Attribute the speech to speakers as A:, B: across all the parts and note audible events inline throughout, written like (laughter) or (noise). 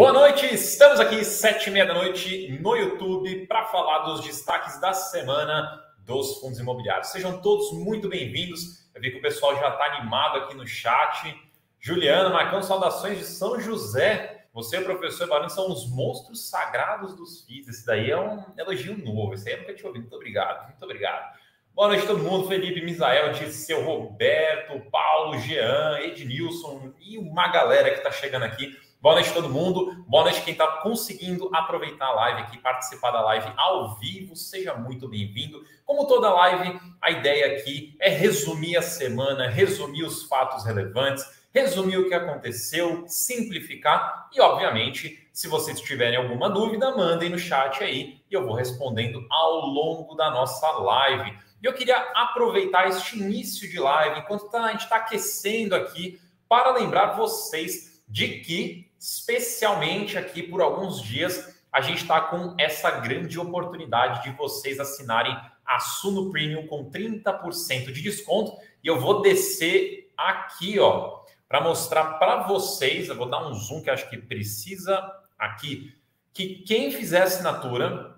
A: Boa noite, estamos aqui sete e meia da noite no YouTube para falar dos destaques da semana dos fundos imobiliários. Sejam todos muito bem-vindos. Eu vi que o pessoal já está animado aqui no chat. Juliana, Marcão, saudações de São José. Você e professor Barão são os monstros sagrados dos FIIs. Esse daí é um elogio novo. Esse aí eu nunca tinha ouvido. Muito obrigado, muito obrigado. Boa noite todo mundo. Felipe Misael, seu Roberto, Paulo, Jean, Ednilson e uma galera que está chegando aqui. Boa noite todo mundo. Boa noite quem está conseguindo aproveitar a live aqui, participar da live ao vivo. Seja muito bem-vindo. Como toda live, a ideia aqui é resumir a semana, resumir os fatos relevantes, resumir o que aconteceu, simplificar e, obviamente, se vocês tiverem alguma dúvida, mandem no chat aí e eu vou respondendo ao longo da nossa live. E eu queria aproveitar este início de live, enquanto tá, a gente está aquecendo aqui, para lembrar vocês de que especialmente aqui por alguns dias, a gente está com essa grande oportunidade de vocês assinarem a Suno Premium com 30% de desconto. E eu vou descer aqui, ó, para mostrar para vocês. Eu vou dar um zoom que acho que precisa aqui. Que quem fizer assinatura,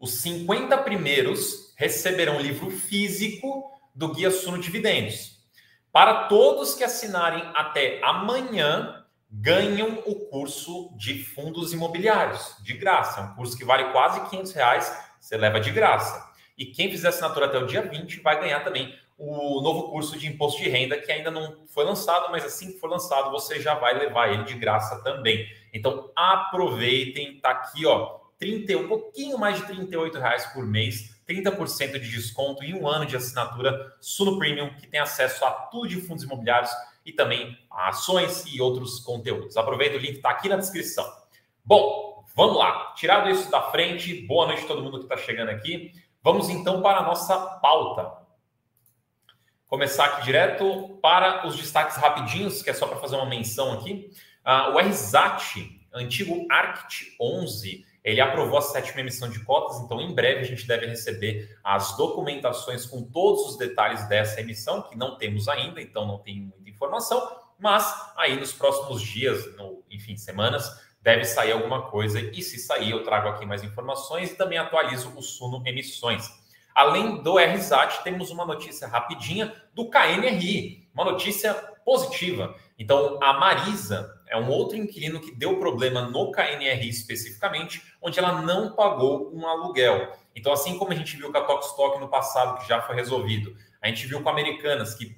A: os 50 primeiros receberão livro físico do Guia Suno Dividendos. Para todos que assinarem até amanhã, ganham o curso de fundos imobiliários, de graça. É um curso que vale quase 500 reais, você leva de graça. E quem fizer assinatura até o dia 20 vai ganhar também o novo curso de imposto de renda, que ainda não foi lançado, mas assim que for lançado, você já vai levar ele de graça também. Então, aproveitem, tá aqui, ó, 30, um pouquinho mais de 38 reais por mês, 30% de desconto e um ano de assinatura Suno Premium, que tem acesso a tudo de fundos imobiliários e também ações e outros conteúdos. Aproveita, o link está aqui na descrição. Bom, vamos lá. Tirado isso da frente, boa noite a todo mundo que está chegando aqui. Vamos então para a nossa pauta. Começar aqui direto para os destaques rapidinhos, que é só para fazer uma menção aqui. Uh, o RSAT, antigo ARCT 11, ele aprovou a sétima emissão de cotas, então em breve a gente deve receber as documentações com todos os detalhes dessa emissão, que não temos ainda, então não tem muita informação, mas aí nos próximos dias, no, enfim, semanas, deve sair alguma coisa e se sair eu trago aqui mais informações e também atualizo o Suno Emissões. Além do RSAT, temos uma notícia rapidinha do KNRI, uma notícia positiva. Então, a Marisa é um outro inquilino que deu problema no KNRI especificamente, onde ela não pagou um aluguel. Então, assim como a gente viu com a Tokstok no passado, que já foi resolvido, a gente viu com Americanas, que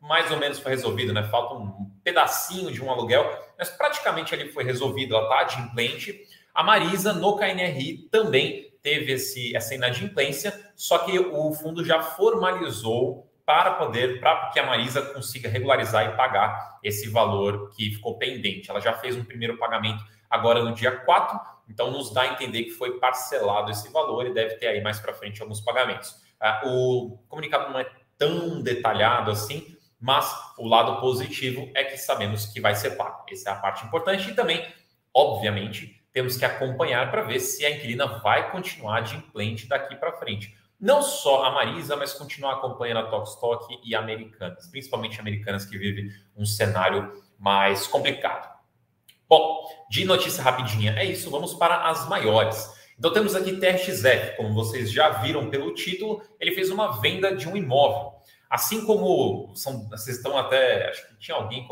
A: mais ou menos foi resolvido, né? Falta um pedacinho de um aluguel, mas praticamente ele foi resolvido, ela está adimplente. A Marisa, no KNRI, também teve esse, essa inadimplência, só que o fundo já formalizou para poder, para que a Marisa consiga regularizar e pagar esse valor que ficou pendente. Ela já fez um primeiro pagamento agora no dia 4, então nos dá a entender que foi parcelado esse valor e deve ter aí mais para frente alguns pagamentos. Ah, o comunicado não é tão detalhado assim, mas o lado positivo é que sabemos que vai ser pago. Essa é a parte importante e também, obviamente, temos que acompanhar para ver se a inquilina vai continuar de implante daqui para frente. Não só a Marisa, mas continuar acompanhando a Tokstok e Americanas, principalmente Americanas que vive um cenário mais complicado. Bom, de notícia rapidinha é isso, vamos para as maiores. Então temos aqui TRXF, como vocês já viram pelo título, ele fez uma venda de um imóvel. Assim como são, vocês estão até. Acho que tinha alguém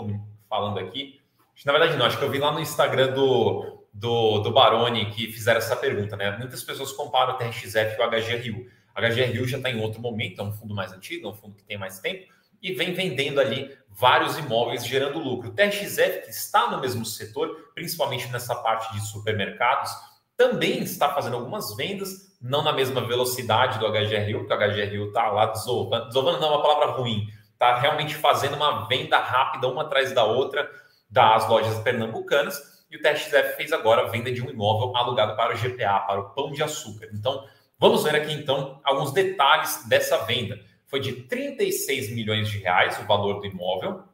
A: falando aqui. Na verdade, não, acho que eu vi lá no Instagram do, do, do Baroni que fizeram essa pergunta, né? Muitas pessoas comparam o TRXF e o HGRU. HGRU já está em outro momento, é um fundo mais antigo, é um fundo que tem mais tempo, e vem vendendo ali vários imóveis gerando lucro. O TRXF, que está no mesmo setor, principalmente nessa parte de supermercados, também está fazendo algumas vendas não na mesma velocidade do HGRU, porque o HGRU está lá desovando, desovando não é uma palavra ruim, está realmente fazendo uma venda rápida uma atrás da outra das lojas pernambucanas, e o TXF fez agora a venda de um imóvel alugado para o GPA, para o Pão de Açúcar. Então, vamos ver aqui então alguns detalhes dessa venda. Foi de 36 milhões de reais o valor do imóvel,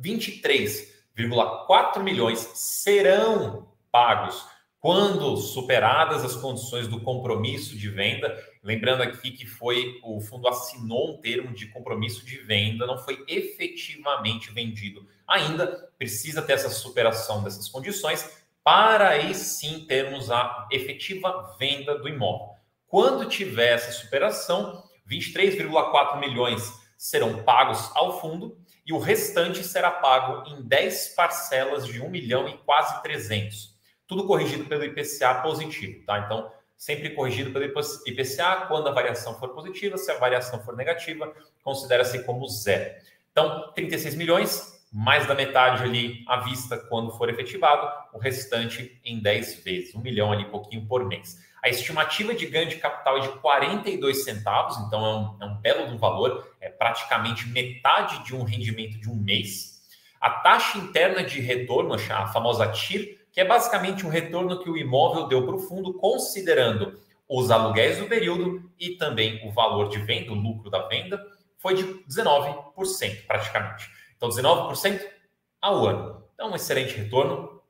A: 23,4 milhões serão pagos quando superadas as condições do compromisso de venda, lembrando aqui que foi o fundo assinou um termo de compromisso de venda, não foi efetivamente vendido ainda, precisa ter essa superação dessas condições. para aí sim termos a efetiva venda do imóvel. Quando tiver essa superação, 23,4 milhões serão pagos ao fundo e o restante será pago em 10 parcelas de 1 milhão e quase 300. Tudo corrigido pelo IPCA positivo, tá? Então, sempre corrigido pelo IPCA quando a variação for positiva, se a variação for negativa, considera-se como zero. Então, 36 milhões, mais da metade ali à vista quando for efetivado, o restante em 10 vezes, um milhão ali, pouquinho por mês. A estimativa de ganho de capital é de 42 centavos, então é um, é um belo do valor, é praticamente metade de um rendimento de um mês. A taxa interna de retorno, a famosa TIR, que é basicamente um retorno que o imóvel deu para o fundo, considerando os aluguéis do período e também o valor de venda, o lucro da venda, foi de 19%, praticamente. Então, 19% ao ano. Então, um excelente retorno,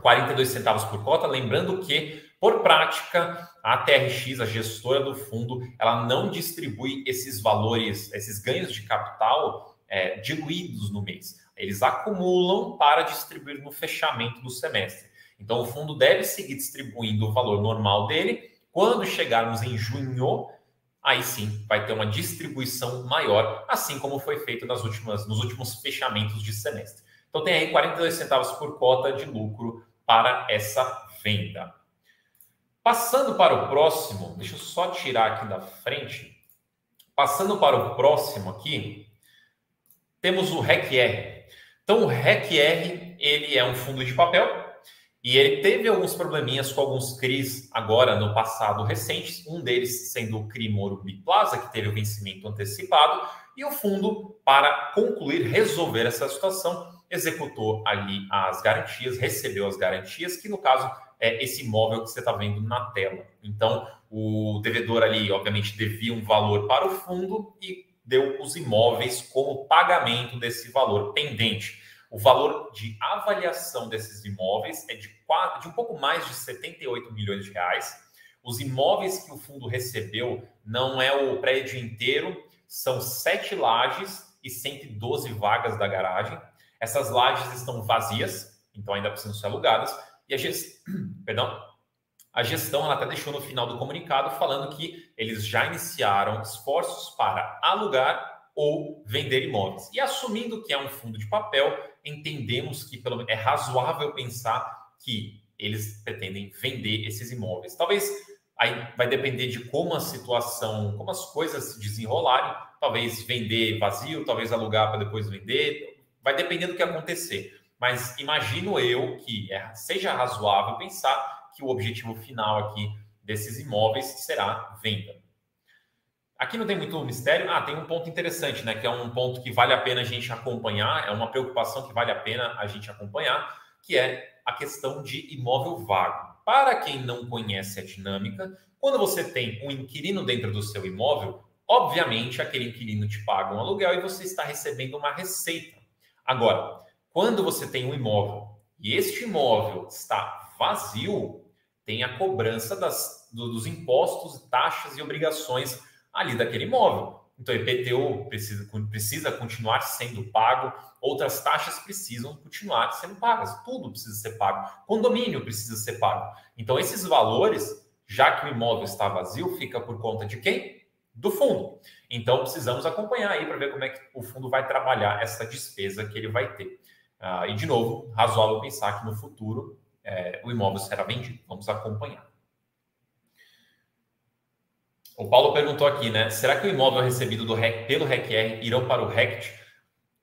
A: 42 centavos por cota. Lembrando que por prática, a TRX, a gestora do fundo, ela não distribui esses valores, esses ganhos de capital é, diluídos no mês. Eles acumulam para distribuir no fechamento do semestre. Então, o fundo deve seguir distribuindo o valor normal dele. Quando chegarmos em junho, aí sim vai ter uma distribuição maior, assim como foi feito nas últimas, nos últimos fechamentos de semestre. Então, tem aí 42 centavos por cota de lucro para essa venda. Passando para o próximo, deixa eu só tirar aqui da frente. Passando para o próximo aqui, temos o RECR. Então, o RECR, ele é um fundo de papel e ele teve alguns probleminhas com alguns CRIs agora no passado recente, um deles sendo o CRI Morumbi Plaza, que teve o vencimento antecipado, e o fundo, para concluir, resolver essa situação, executou ali as garantias, recebeu as garantias, que no caso é, esse imóvel que você está vendo na tela. Então, o devedor ali, obviamente, devia um valor para o fundo e deu os imóveis como pagamento desse valor pendente. O valor de avaliação desses imóveis é de, quatro, de um pouco mais de 78 milhões de reais. Os imóveis que o fundo recebeu não é o prédio inteiro, são sete lajes e 112 vagas da garagem. Essas lajes estão vazias, então ainda precisam ser alugadas a gestão, (clears throat) perdão, a gestão ela até deixou no final do comunicado falando que eles já iniciaram esforços para alugar ou vender imóveis. E assumindo que é um fundo de papel, entendemos que pelo é razoável pensar que eles pretendem vender esses imóveis. Talvez aí vai depender de como a situação, como as coisas se desenrolarem, talvez vender vazio, talvez alugar para depois vender, vai depender do que acontecer. Mas imagino eu que é, seja razoável pensar que o objetivo final aqui desses imóveis será venda. Aqui não tem muito mistério. Ah, tem um ponto interessante, né? Que é um ponto que vale a pena a gente acompanhar, é uma preocupação que vale a pena a gente acompanhar, que é a questão de imóvel vago. Para quem não conhece a dinâmica, quando você tem um inquilino dentro do seu imóvel, obviamente aquele inquilino te paga um aluguel e você está recebendo uma receita. Agora, quando você tem um imóvel e este imóvel está vazio, tem a cobrança das, do, dos impostos, taxas e obrigações ali daquele imóvel. Então, IPTU precisa, precisa continuar sendo pago, outras taxas precisam continuar sendo pagas, tudo precisa ser pago, condomínio precisa ser pago. Então, esses valores, já que o imóvel está vazio, fica por conta de quem? Do fundo. Então, precisamos acompanhar aí para ver como é que o fundo vai trabalhar essa despesa que ele vai ter. Ah, e, de novo, razoável pensar que no futuro é, o imóvel será vendido. Vamos acompanhar. O Paulo perguntou aqui, né? Será que o imóvel recebido do REC, pelo RECR irão para o RECT?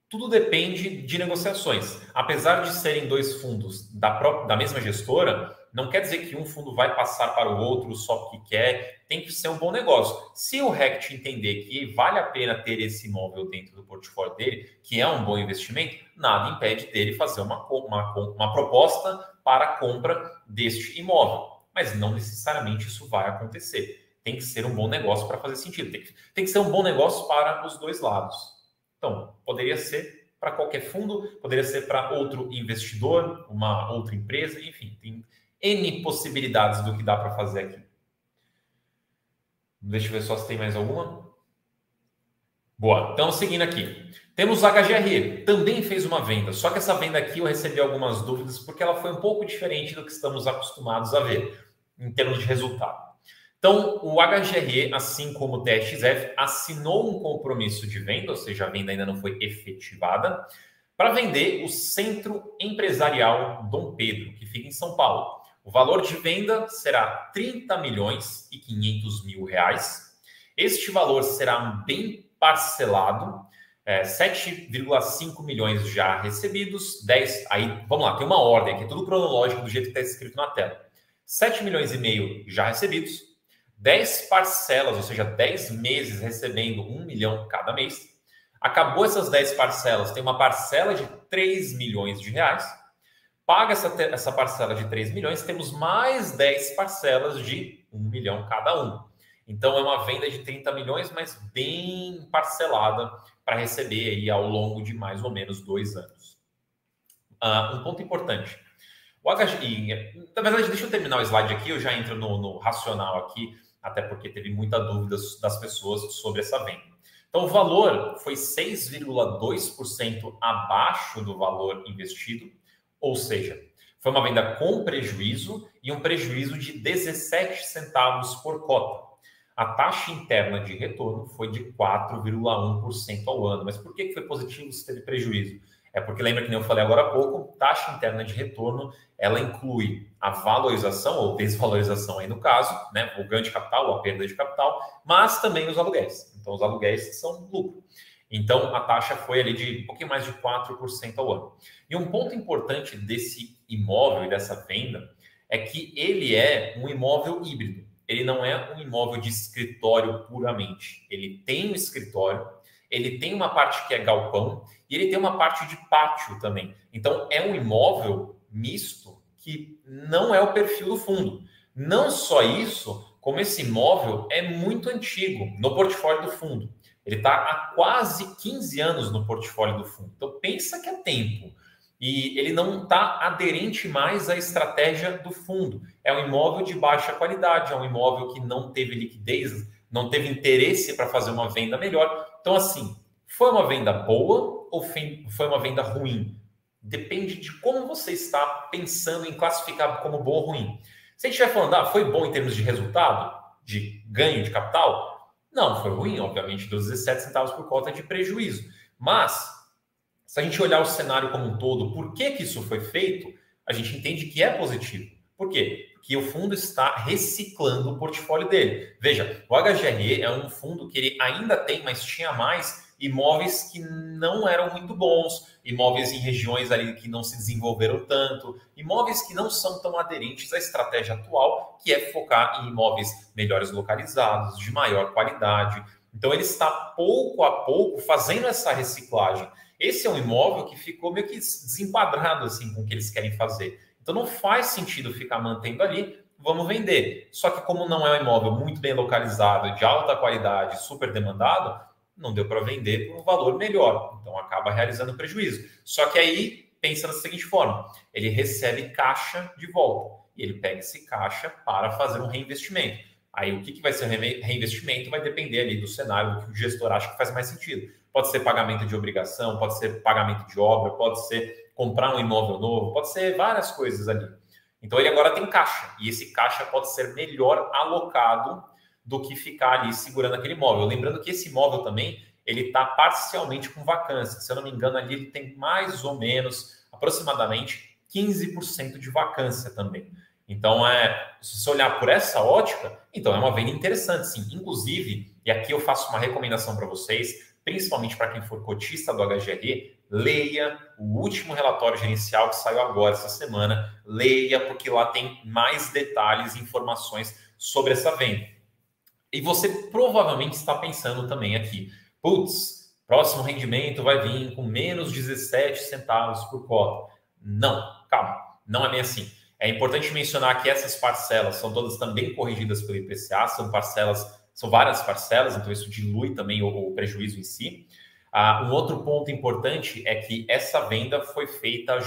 A: Tudo depende de negociações. Apesar de serem dois fundos da, própria, da mesma gestora, não quer dizer que um fundo vai passar para o outro só porque quer, tem que ser um bom negócio. Se o RECT entender que vale a pena ter esse imóvel dentro do portfólio dele, que é um bom investimento, nada impede dele fazer uma, uma, uma proposta para a compra deste imóvel. Mas não necessariamente isso vai acontecer. Tem que ser um bom negócio para fazer sentido. Tem que, tem que ser um bom negócio para os dois lados. Então, poderia ser para qualquer fundo, poderia ser para outro investidor, uma outra empresa, enfim, tem N possibilidades do que dá para fazer aqui. Deixa eu ver só se tem mais alguma. Boa. Então, seguindo aqui. Temos a HGRE, também fez uma venda, só que essa venda aqui eu recebi algumas dúvidas porque ela foi um pouco diferente do que estamos acostumados a ver em termos de resultado. Então, o HGRE, assim como o TXF, assinou um compromisso de venda, ou seja, a venda ainda não foi efetivada, para vender o Centro Empresarial Dom Pedro, que fica em São Paulo. O valor de venda será 30 milhões e 500 mil reais. Este valor será bem parcelado, é, 7,5 milhões já recebidos, 10. Aí, vamos lá, tem uma ordem aqui, tudo cronológico do jeito que está escrito na tela. 7 milhões e meio já recebidos, 10 parcelas, ou seja, 10 meses recebendo 1 milhão cada mês. Acabou essas 10 parcelas, tem uma parcela de 3 milhões de reais. Paga essa, essa parcela de 3 milhões, temos mais 10 parcelas de 1 milhão cada um. Então é uma venda de 30 milhões, mas bem parcelada para receber aí ao longo de mais ou menos dois anos. Uh, um ponto importante. O HGI, na verdade, deixa eu terminar o slide aqui, eu já entro no, no racional aqui até porque teve muita dúvida das pessoas sobre essa venda. Então, o valor foi 6,2% abaixo do valor investido, ou seja, foi uma venda com prejuízo e um prejuízo de 17 centavos por cota. A taxa interna de retorno foi de 4,1% ao ano. Mas por que foi positivo se teve prejuízo? É porque lembra que nem eu falei agora há pouco, taxa interna de retorno, ela inclui a valorização ou desvalorização aí no caso, né, o ganho de capital ou a perda de capital, mas também os aluguéis. Então os aluguéis são lucro. Então a taxa foi ali de um pouquinho mais de 4% ao ano. E um ponto importante desse imóvel e dessa venda é que ele é um imóvel híbrido. Ele não é um imóvel de escritório puramente. Ele tem um escritório, ele tem uma parte que é galpão e ele tem uma parte de pátio também. Então é um imóvel misto que não é o perfil do fundo. Não só isso, como esse imóvel é muito antigo no portfólio do fundo. Ele está há quase 15 anos no portfólio do fundo. Então pensa que é tempo. E ele não está aderente mais à estratégia do fundo. É um imóvel de baixa qualidade, é um imóvel que não teve liquidez, não teve interesse para fazer uma venda melhor. Então, assim, foi uma venda boa ou foi uma venda ruim? Depende de como você está pensando em classificar como bom ou ruim. Se a gente estiver falando, ah, foi bom em termos de resultado, de ganho de capital, não, foi ruim, obviamente, dos 17 centavos por cota de prejuízo. Mas, se a gente olhar o cenário como um todo, por que, que isso foi feito, a gente entende que é positivo. Por quê? que o fundo está reciclando o portfólio dele. Veja, o HGRE é um fundo que ele ainda tem, mas tinha mais imóveis que não eram muito bons, imóveis em regiões ali que não se desenvolveram tanto, imóveis que não são tão aderentes à estratégia atual, que é focar em imóveis melhores localizados, de maior qualidade. Então ele está pouco a pouco fazendo essa reciclagem. Esse é um imóvel que ficou meio que desenquadrado assim com o que eles querem fazer. Então não faz sentido ficar mantendo ali, vamos vender. Só que como não é um imóvel muito bem localizado, de alta qualidade, super demandado, não deu para vender por um valor melhor. Então acaba realizando prejuízo. Só que aí pensa da seguinte forma: ele recebe caixa de volta e ele pega esse caixa para fazer um reinvestimento. Aí o que, que vai ser reinvestimento vai depender ali do cenário, do que o gestor acha que faz mais sentido. Pode ser pagamento de obrigação, pode ser pagamento de obra, pode ser comprar um imóvel novo, pode ser várias coisas ali. Então ele agora tem caixa e esse caixa pode ser melhor alocado do que ficar ali segurando aquele imóvel. Lembrando que esse imóvel também ele está parcialmente com vacância. Se eu não me engano, ali ele tem mais ou menos aproximadamente 15% de vacância também. Então, é, se você olhar por essa ótica, então é uma venda interessante, sim. Inclusive, e aqui eu faço uma recomendação para vocês, principalmente para quem for cotista do HGRE, leia o último relatório gerencial que saiu agora essa semana. Leia, porque lá tem mais detalhes e informações sobre essa venda. E você provavelmente está pensando também aqui, putz, próximo rendimento vai vir com menos 17 centavos por cota. Não, calma, não é bem assim. É importante mencionar que essas parcelas são todas também corrigidas pelo IPCA, são parcelas, são várias parcelas, então isso dilui também o, o prejuízo em si. Ah, um outro ponto importante é que essa venda foi feita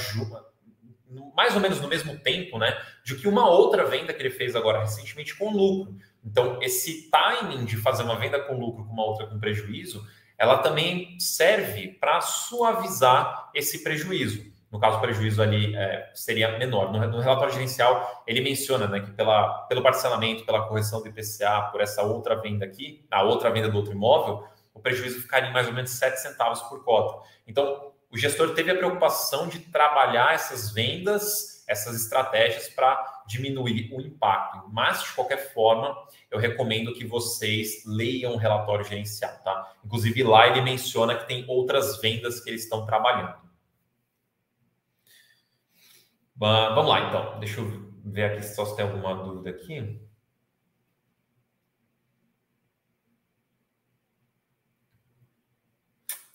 A: mais ou menos no mesmo tempo, né, de que uma outra venda que ele fez agora recentemente com lucro. Então, esse timing de fazer uma venda com lucro com uma outra com prejuízo, ela também serve para suavizar esse prejuízo. No caso, o prejuízo ali é, seria menor. No, no, relatório gerencial, ele menciona né, que pela, pelo parcelamento, pela correção do IPCA, por essa outra venda aqui, a outra venda do outro imóvel, o prejuízo ficaria em mais ou menos 7 centavos por cota. Então, o gestor teve a preocupação de trabalhar essas vendas, essas estratégias para diminuir o impacto. Mas, de qualquer forma, eu recomendo que vocês leiam o relatório gerencial, tá? Inclusive, lá ele menciona que tem outras vendas que eles estão trabalhando. vamos lá, então. Deixa eu ver aqui se tem alguma dúvida aqui.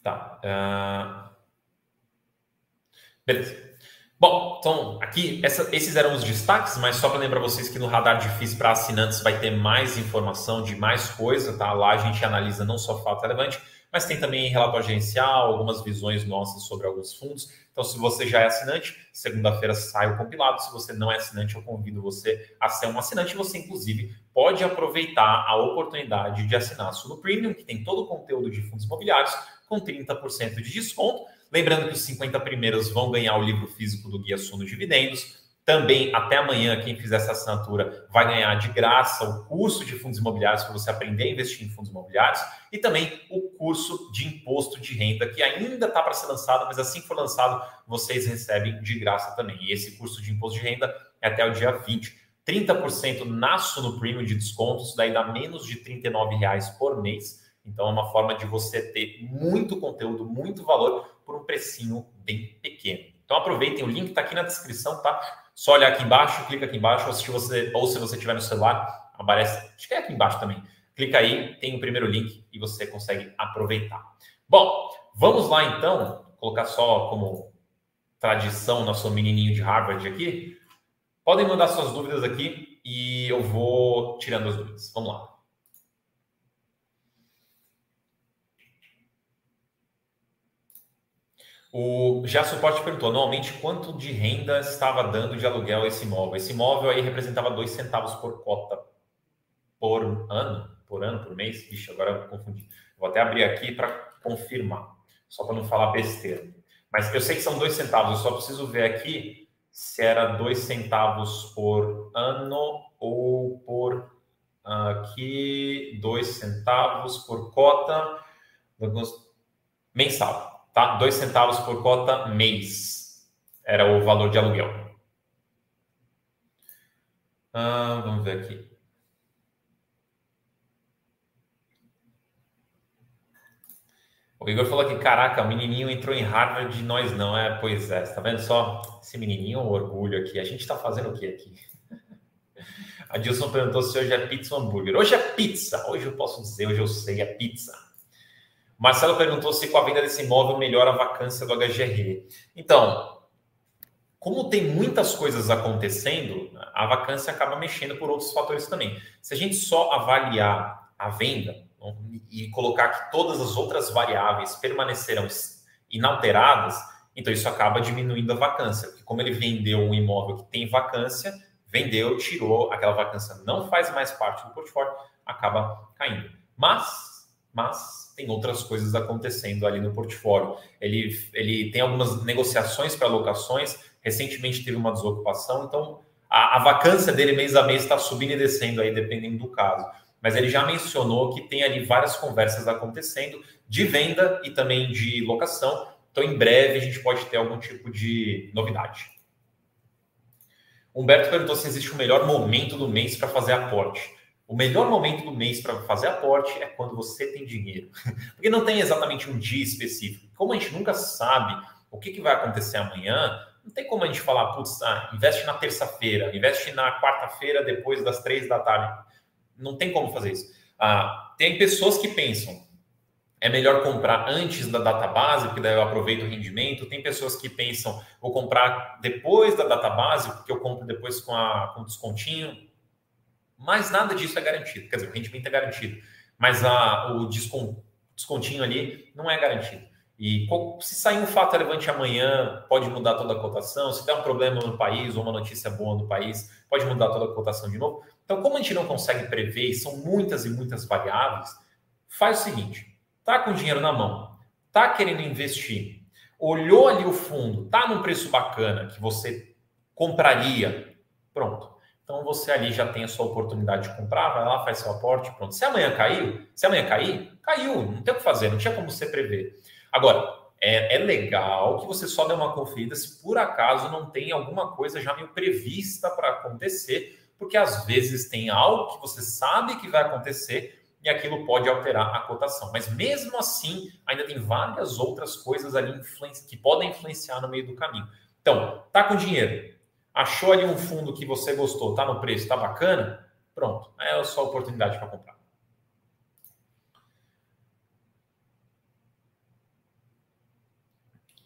A: Tá. Uh... Beleza. Bom, então aqui essa, esses eram os destaques, mas só para lembrar vocês que no Radar Difícil para assinantes vai ter mais informação de mais coisa, tá? Lá a gente analisa não só fato relevante, mas tem também relatório gerencial, algumas visões nossas sobre alguns fundos. Então, se você já é assinante, segunda-feira sai o compilado. Se você não é assinante, eu convido você a ser um assinante. Você, inclusive, pode aproveitar a oportunidade de assinar a Suno Premium, que tem todo o conteúdo de fundos imobiliários, com 30% de desconto. Lembrando que os 50 primeiros vão ganhar o livro físico do Guia Suno Dividendos. Também, até amanhã, quem fizer essa assinatura vai ganhar de graça o curso de fundos imobiliários para você aprender a investir em fundos imobiliários e também o curso de imposto de renda, que ainda está para ser lançado, mas assim que for lançado, vocês recebem de graça também. E esse curso de imposto de renda é até o dia 20. 30% na Suno Premium de desconto, isso daí dá menos de R$ reais por mês. Então é uma forma de você ter muito conteúdo, muito valor por um precinho bem pequeno. Então aproveitem, o link está aqui na descrição, tá? Só olhar aqui embaixo, clica aqui embaixo, ou se você, ou se você tiver no celular, aparece, acho que é aqui embaixo também. Clica aí, tem o primeiro link e você consegue aproveitar. Bom, vamos lá então, colocar só como tradição nosso menininho de Harvard aqui. Podem mandar suas dúvidas aqui e eu vou tirando as dúvidas. Vamos lá. O suporte perguntou, normalmente quanto de renda estava dando de aluguel esse imóvel? Esse imóvel aí representava dois centavos por cota por ano, por ano, por mês. Ixi, agora eu confundi. Vou até abrir aqui para confirmar, só para não falar besteira. Mas eu sei que são dois centavos, eu só preciso ver aqui se era dois centavos por ano ou por aqui dois centavos por cota mensal. Tá? Dois centavos por cota mês era o valor de aluguel. Ah, vamos ver aqui. O Igor falou que, caraca, o menininho entrou em Harvard e nós não. É, pois é, tá vendo só? Esse menininho, um orgulho aqui. A gente está fazendo o que aqui? (laughs) A Dilson perguntou se hoje é pizza ou hambúrguer. Hoje é pizza. Hoje eu posso dizer, hoje eu sei, é pizza. Marcelo perguntou se com a venda desse imóvel melhora a vacância do HGR. Então, como tem muitas coisas acontecendo, a vacância acaba mexendo por outros fatores também. Se a gente só avaliar a venda e colocar que todas as outras variáveis permanecerão inalteradas, então isso acaba diminuindo a vacância, porque como ele vendeu um imóvel que tem vacância, vendeu, tirou, aquela vacância não faz mais parte do portfólio, acaba caindo. Mas, mas tem outras coisas acontecendo ali no portfólio. Ele, ele tem algumas negociações para locações, recentemente teve uma desocupação, então a, a vacância dele mês a mês está subindo e descendo aí, dependendo do caso. Mas ele já mencionou que tem ali várias conversas acontecendo de venda e também de locação. Então, em breve, a gente pode ter algum tipo de novidade. Humberto perguntou se existe o melhor momento do mês para fazer aporte. O melhor momento do mês para fazer aporte é quando você tem dinheiro. (laughs) Porque não tem exatamente um dia específico. Como a gente nunca sabe o que, que vai acontecer amanhã, não tem como a gente falar, putz, ah, investe na terça-feira, investe na quarta-feira depois das três da tarde. Não tem como fazer isso. Ah, tem pessoas que pensam, é melhor comprar antes da data base, porque daí eu aproveito o rendimento. Tem pessoas que pensam, vou comprar depois da data base, porque eu compro depois com, a, com descontinho. Mas nada disso é garantido. Quer dizer, o rendimento é garantido, mas a, o descontinho ali não é garantido. E se sair um fato relevante amanhã, pode mudar toda a cotação. Se der um problema no país ou uma notícia boa no país, pode mudar toda a cotação de novo. Então, como a gente não consegue prever, são muitas e muitas variáveis, faz o seguinte: tá com dinheiro na mão, tá querendo investir, olhou ali o fundo, tá num preço bacana que você compraria, pronto. Então você ali já tem a sua oportunidade de comprar, vai lá, faz seu aporte, pronto. Se amanhã caiu, se amanhã cair, caiu, não tem o que fazer, não tinha como você prever. Agora, é, é, legal que você só dê uma conferida se por acaso não tem alguma coisa já meio prevista para acontecer, porque às vezes tem algo que você sabe que vai acontecer e aquilo pode alterar a cotação. Mas mesmo assim, ainda tem várias outras coisas ali que podem influenciar no meio do caminho. Então, tá com dinheiro, achou ali um fundo que você gostou, tá no preço, tá bacana, pronto, é a sua oportunidade para comprar.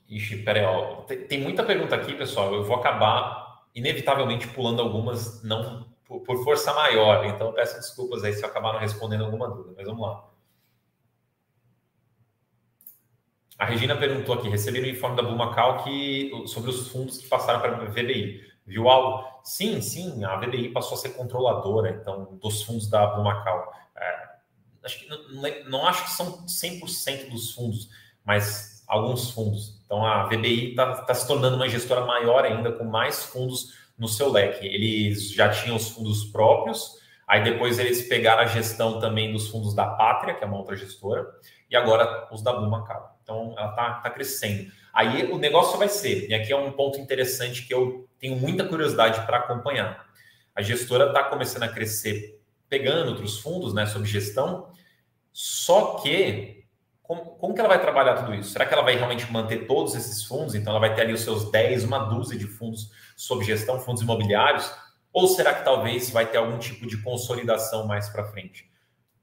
A: Ixi, peraí, ó. Tem, muita pergunta aqui, pessoal. Eu vou acabar, inevitavelmente, pulando algumas, não por, força maior. Então, peço desculpas aí se eu acabar não respondendo alguma dúvida, mas vamos lá. A Regina perguntou aqui: recebi no informe da Bumacal que, sobre os fundos que passaram para a VBI. Viu algo? Sim, sim, a VBI passou a ser controladora então dos fundos da Bumacal. É, acho que, não, não acho que são 100% dos fundos, mas alguns fundos. Então a VBI está tá se tornando uma gestora maior ainda, com mais fundos no seu leque. Eles já tinham os fundos próprios, aí depois eles pegaram a gestão também dos fundos da Pátria, que é uma outra gestora, e agora os da Bumacaba. Então ela está tá crescendo. Aí o negócio vai ser, e aqui é um ponto interessante que eu tenho muita curiosidade para acompanhar. A gestora está começando a crescer, pegando outros fundos né, sob gestão, só que como, como que ela vai trabalhar tudo isso? Será que ela vai realmente manter todos esses fundos? Então, ela vai ter ali os seus 10, uma dúzia de fundos sob gestão, fundos imobiliários? Ou será que talvez vai ter algum tipo de consolidação mais para frente?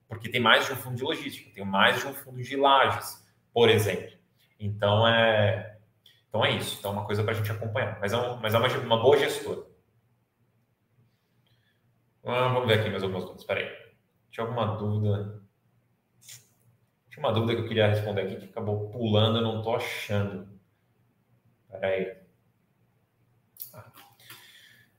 A: Porque tem mais de um fundo de logística, tem mais de um fundo de lajes, por exemplo. Então, é, então é isso. Então, é uma coisa para a gente acompanhar. Mas é, um, mas é uma, uma boa gestora. Ah, vamos ver aqui mais algumas dúvidas. Espera aí. Tinha alguma dúvida? Tinha uma dúvida que eu queria responder aqui que acabou pulando, eu não estou achando. Peraí.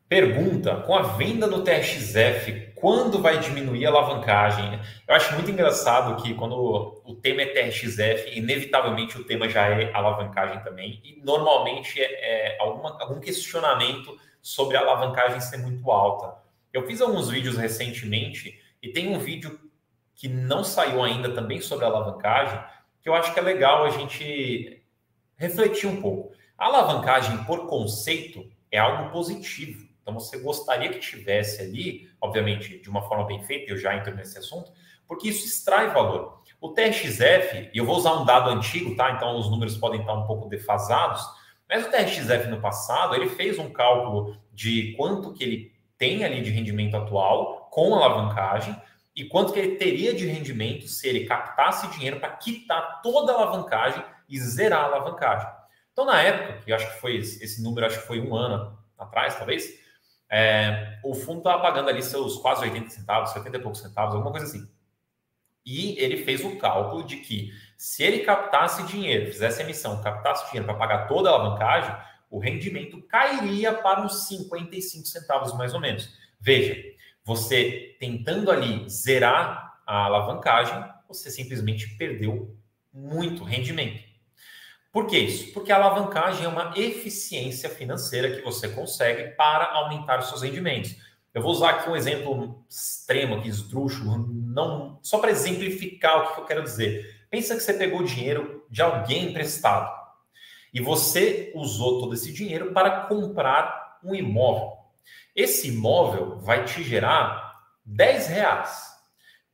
A: Pergunta: com a venda no TRXF, quando vai diminuir a alavancagem? Eu acho muito engraçado que quando o tema é TRXF, inevitavelmente o tema já é alavancagem também, e normalmente é, é alguma, algum questionamento sobre a alavancagem ser muito alta. Eu fiz alguns vídeos recentemente e tem um vídeo que não saiu ainda também sobre alavancagem, que eu acho que é legal a gente refletir um pouco. A alavancagem, por conceito, é algo positivo. Então, você gostaria que tivesse ali, obviamente, de uma forma bem feita, eu já entro nesse assunto, porque isso extrai valor. O TRXF, e eu vou usar um dado antigo, tá? Então, os números podem estar um pouco defasados, mas o TRXF no passado, ele fez um cálculo de quanto que ele tem ali de rendimento atual com alavancagem, e quanto que ele teria de rendimento se ele captasse dinheiro para quitar toda a alavancagem e zerar a alavancagem. Então, na época, que acho que foi esse número, acho que foi um ano atrás, talvez, é, o fundo estava pagando ali seus quase 80 centavos, 70 e poucos centavos, alguma coisa assim. E ele fez o cálculo de que se ele captasse dinheiro, fizesse emissão, captasse dinheiro para pagar toda a alavancagem, o rendimento cairia para uns 55 centavos mais ou menos. Veja, você tentando ali zerar a alavancagem, você simplesmente perdeu muito rendimento. Por que isso? Porque a alavancagem é uma eficiência financeira que você consegue para aumentar os seus rendimentos. Eu vou usar aqui um exemplo extremo, aqui, esdrúxulo, não, só para exemplificar o que eu quero dizer. Pensa que você pegou dinheiro de alguém emprestado e você usou todo esse dinheiro para comprar um imóvel. Esse imóvel vai te gerar 10 reais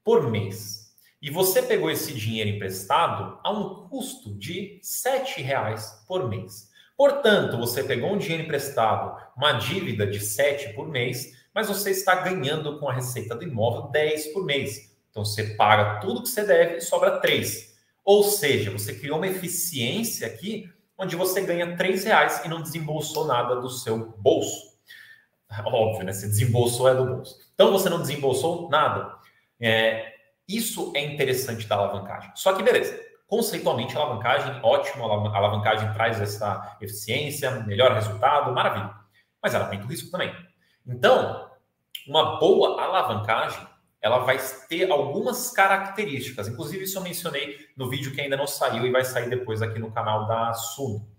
A: por mês. E você pegou esse dinheiro emprestado a um custo de 7 reais por mês. Portanto, você pegou um dinheiro emprestado, uma dívida de 7 por mês, mas você está ganhando com a receita do imóvel 10 por mês. Então você paga tudo que você deve e sobra 3. Ou seja, você criou uma eficiência aqui onde você ganha 3 reais e não desembolsou nada do seu bolso. Óbvio, né? Você desembolsou é do bolso. Então você não desembolsou nada. É, isso é interessante da alavancagem. Só que beleza. Conceitualmente, alavancagem, ótimo, alavancagem traz essa eficiência, melhor resultado, maravilha. Mas ela aumenta o risco também. Então, uma boa alavancagem, ela vai ter algumas características. Inclusive, isso eu mencionei no vídeo que ainda não saiu e vai sair depois aqui no canal da Suno.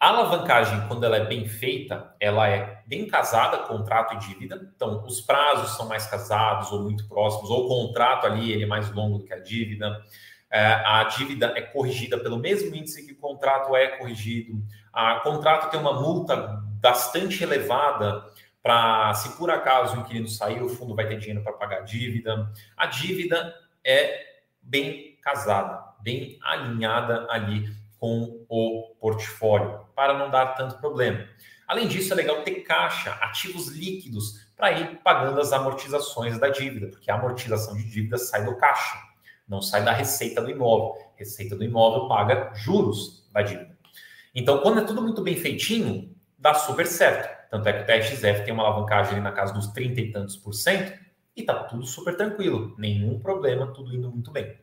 A: A alavancagem, quando ela é bem feita, ela é bem casada, contrato e dívida. Então, os prazos são mais casados ou muito próximos, ou o contrato ali ele é mais longo do que a dívida. É, a dívida é corrigida pelo mesmo índice que o contrato é corrigido. O contrato tem uma multa bastante elevada para, se por acaso o inquilino sair, o fundo vai ter dinheiro para pagar a dívida. A dívida é bem casada, bem alinhada ali com o portfólio, para não dar tanto problema. Além disso, é legal ter caixa, ativos líquidos, para ir pagando as amortizações da dívida, porque a amortização de dívida sai do caixa, não sai da receita do imóvel. Receita do imóvel paga juros da dívida. Então, quando é tudo muito bem feitinho, dá super certo. Tanto é que o TXF tem uma alavancagem ali na casa dos 30 e tantos por cento e tá tudo super tranquilo, nenhum problema, tudo indo muito bem.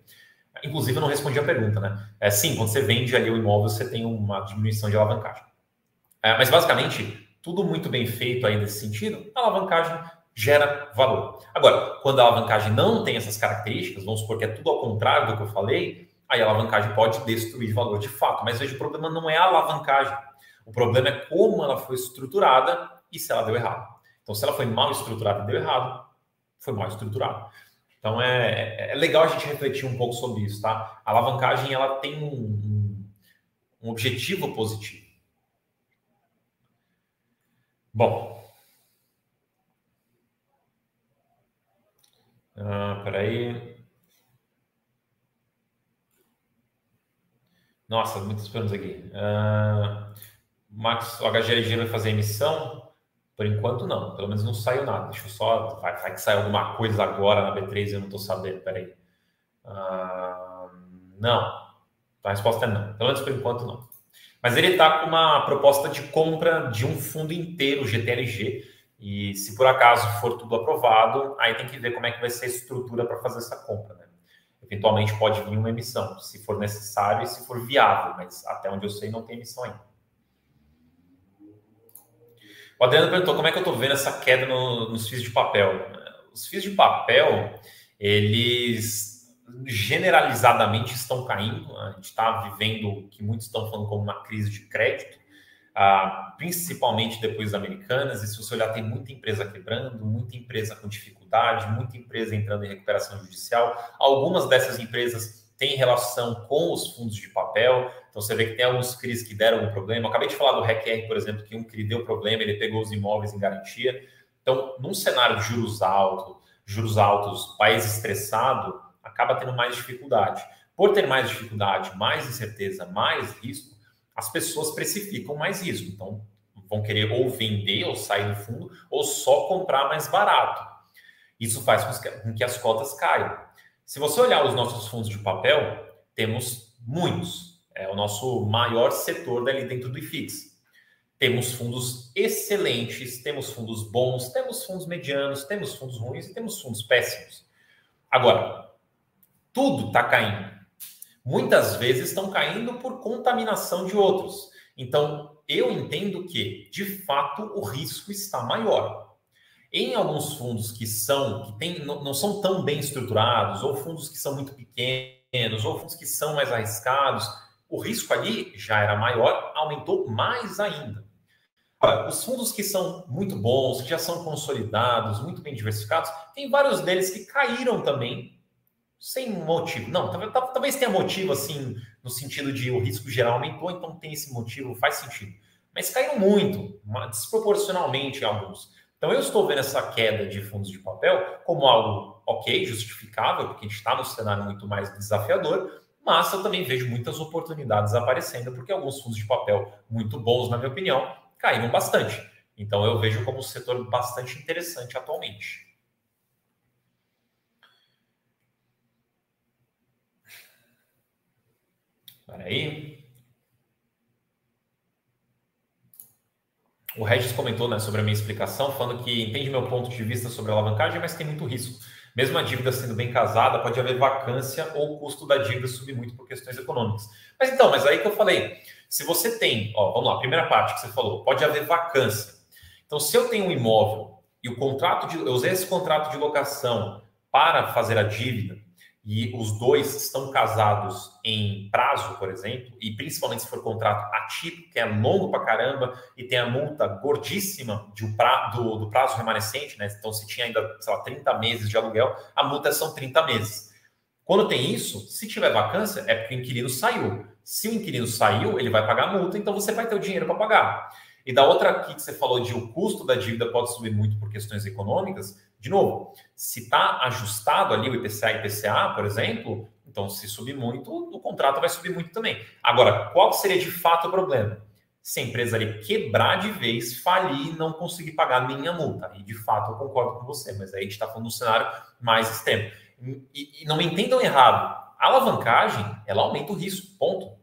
A: Inclusive, eu não respondi a pergunta, né? É, sim, quando você vende ali o imóvel, você tem uma diminuição de alavancagem. É, mas, basicamente, tudo muito bem feito aí nesse sentido, a alavancagem gera valor. Agora, quando a alavancagem não tem essas características, vamos supor que é tudo ao contrário do que eu falei, aí a alavancagem pode destruir valor de fato. Mas veja, o problema não é a alavancagem. O problema é como ela foi estruturada e se ela deu errado. Então, se ela foi mal estruturada e deu errado, foi mal estruturada. Então, é, é, legal a gente refletir um pouco sobre isso, tá? A alavancagem, ela tem um, um objetivo positivo. Bom. Ah, peraí. Nossa, muitas perguntas aqui. Ah, Max, o HGLG vai fazer emissão? Por enquanto, não. Pelo menos não saiu nada. Deixa eu só. Vai, vai que sai alguma coisa agora na B3 e eu não estou sabendo. Peraí. Uh, não. A resposta é não. Pelo menos por enquanto, não. Mas ele está com uma proposta de compra de um fundo inteiro, GTLG. E se por acaso for tudo aprovado, aí tem que ver como é que vai ser a estrutura para fazer essa compra. Né? Eventualmente pode vir uma emissão, se for necessário e se for viável, mas até onde eu sei não tem emissão ainda. O Adriano perguntou como é que eu estou vendo essa queda no, nos FIIs de papel. Os FIIs de papel, eles generalizadamente estão caindo. A gente está vivendo o que muitos estão falando como uma crise de crédito, ah, principalmente depois das americanas. E se você olhar, tem muita empresa quebrando, muita empresa com dificuldade, muita empresa entrando em recuperação judicial. Algumas dessas empresas têm relação com os fundos de papel. Então você vê que tem alguns CRIs que deram algum problema. Eu acabei de falar do RECR, por exemplo, que um CRI deu problema, ele pegou os imóveis em garantia. Então, num cenário de juros altos, juros altos, país estressado, acaba tendo mais dificuldade. Por ter mais dificuldade, mais incerteza, mais risco, as pessoas precificam mais risco. Então, vão querer ou vender ou sair do fundo ou só comprar mais barato. Isso faz com que as cotas caiam. Se você olhar os nossos fundos de papel, temos muitos é o nosso maior setor dali dentro do IFIX. Temos fundos excelentes, temos fundos bons, temos fundos medianos, temos fundos ruins e temos fundos péssimos. Agora, tudo está caindo. Muitas vezes estão caindo por contaminação de outros. Então, eu entendo que, de fato, o risco está maior. Em alguns fundos que são que tem, não, não são tão bem estruturados, ou fundos que são muito pequenos, ou fundos que são mais arriscados, o risco ali já era maior, aumentou mais ainda. Agora, os fundos que são muito bons, que já são consolidados, muito bem diversificados, tem vários deles que caíram também sem motivo. Não, talvez tenha motivo assim, no sentido de o risco geral aumentou, então tem esse motivo, faz sentido. Mas caíram muito, desproporcionalmente alguns. Então eu estou vendo essa queda de fundos de papel como algo ok, justificável, porque a gente está num cenário muito mais desafiador, mas eu também vejo muitas oportunidades aparecendo, porque alguns fundos de papel muito bons, na minha opinião, caíram bastante. Então eu vejo como um setor bastante interessante atualmente. Espera aí. O Regis comentou né, sobre a minha explicação, falando que entende meu ponto de vista sobre a alavancagem, mas tem muito risco. Mesmo a dívida sendo bem casada, pode haver vacância ou o custo da dívida subir muito por questões econômicas. Mas então, mas aí que eu falei, se você tem, ó, vamos lá, primeira parte que você falou, pode haver vacância. Então, se eu tenho um imóvel e o contrato de, eu usei esse contrato de locação para fazer a dívida e os dois estão casados em prazo, por exemplo, e principalmente se for contrato atípico, que é longo pra caramba e tem a multa gordíssima de, do, do prazo remanescente, né? Então, se tinha ainda, sei lá, 30 meses de aluguel, a multa são 30 meses. Quando tem isso, se tiver vacância, é porque o inquilino saiu. Se o inquilino saiu, ele vai pagar a multa, então você vai ter o dinheiro para pagar. E da outra aqui que você falou de o custo da dívida pode subir muito por questões econômicas, de novo, se está ajustado ali o IPCA e IPCA, por exemplo, então se subir muito, o contrato vai subir muito também. Agora, qual seria de fato o problema? Se a empresa ali quebrar de vez, falir e não conseguir pagar minha multa. E de fato eu concordo com você, mas aí a gente está falando de um cenário mais extremo. E, e não me entendam errado, a alavancagem ela aumenta o risco, ponto.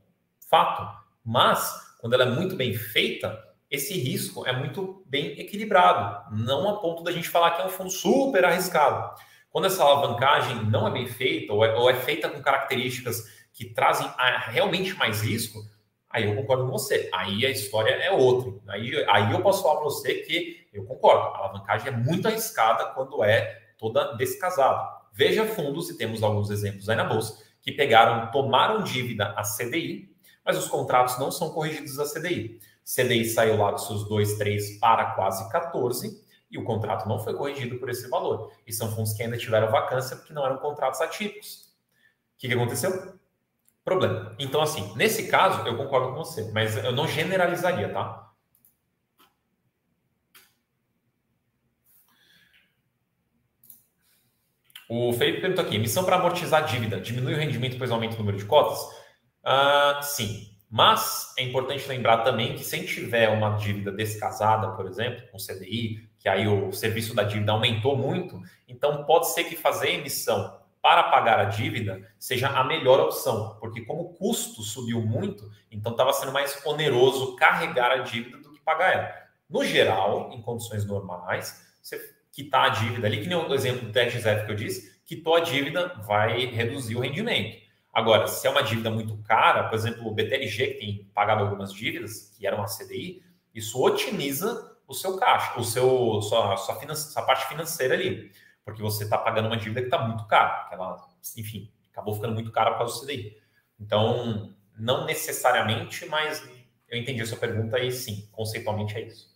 A: Fato. Mas, quando ela é muito bem feita, esse risco é muito bem equilibrado, não a ponto da gente falar que é um fundo super arriscado. Quando essa alavancagem não é bem feita ou é, ou é feita com características que trazem realmente mais risco, aí eu concordo com você. Aí a história é outra. Aí, aí eu posso falar para você que eu concordo. A alavancagem é muito arriscada quando é toda descasada. Veja fundos, e temos alguns exemplos aí na bolsa, que pegaram, tomaram dívida a CDI, mas os contratos não são corrigidos a CDI. CDI saiu lá dos seus 2, 3 para quase 14 e o contrato não foi corrigido por esse valor. E são fundos que ainda tiveram vacância porque não eram contratos atípicos. O que, que aconteceu? Problema. Então, assim, nesse caso, eu concordo com você, mas eu não generalizaria, tá? O Felipe perguntou aqui: emissão para amortizar a dívida diminui o rendimento, pois aumenta o número de cotas? Uh, sim. Mas é importante lembrar também que se a gente tiver uma dívida descasada, por exemplo, com CDI, que aí o serviço da dívida aumentou muito, então pode ser que fazer emissão para pagar a dívida seja a melhor opção, porque como o custo subiu muito, então estava sendo mais oneroso carregar a dívida do que pagar ela. No geral, em condições normais, você quitar a dívida ali, que nem o exemplo do TXF que eu disse, quitou a dívida, vai reduzir o rendimento. Agora, se é uma dívida muito cara, por exemplo, o BTLG, que tem pagado algumas dívidas, que eram a CDI, isso otimiza o seu caixa, o seu, sua, sua, sua parte financeira ali. Porque você está pagando uma dívida que está muito cara, que ela, enfim, acabou ficando muito cara por causa do CDI. Então, não necessariamente, mas eu entendi a sua pergunta e sim, conceitualmente é isso.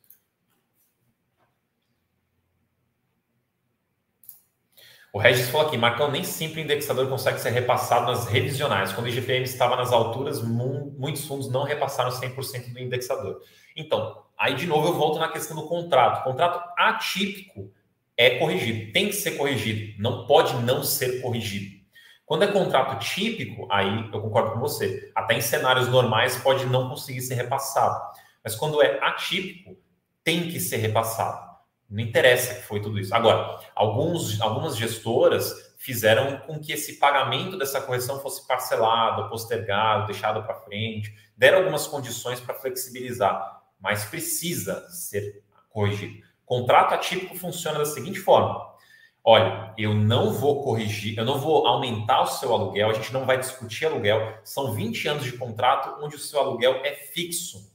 A: O Regis falou aqui, Marcão, nem sempre o indexador consegue ser repassado nas revisionais. Quando o IGPM estava nas alturas, muitos fundos não repassaram 100% do indexador. Então, aí de novo eu volto na questão do contrato. O contrato atípico é corrigido, tem que ser corrigido, não pode não ser corrigido. Quando é contrato típico, aí eu concordo com você. Até em cenários normais pode não conseguir ser repassado. Mas quando é atípico, tem que ser repassado. Não interessa que foi tudo isso. Agora, alguns, algumas gestoras fizeram com que esse pagamento dessa correção fosse parcelado, postergado, deixado para frente, deram algumas condições para flexibilizar, mas precisa ser corrigido. Contrato atípico funciona da seguinte forma: olha, eu não vou corrigir, eu não vou aumentar o seu aluguel, a gente não vai discutir aluguel, são 20 anos de contrato onde o seu aluguel é fixo,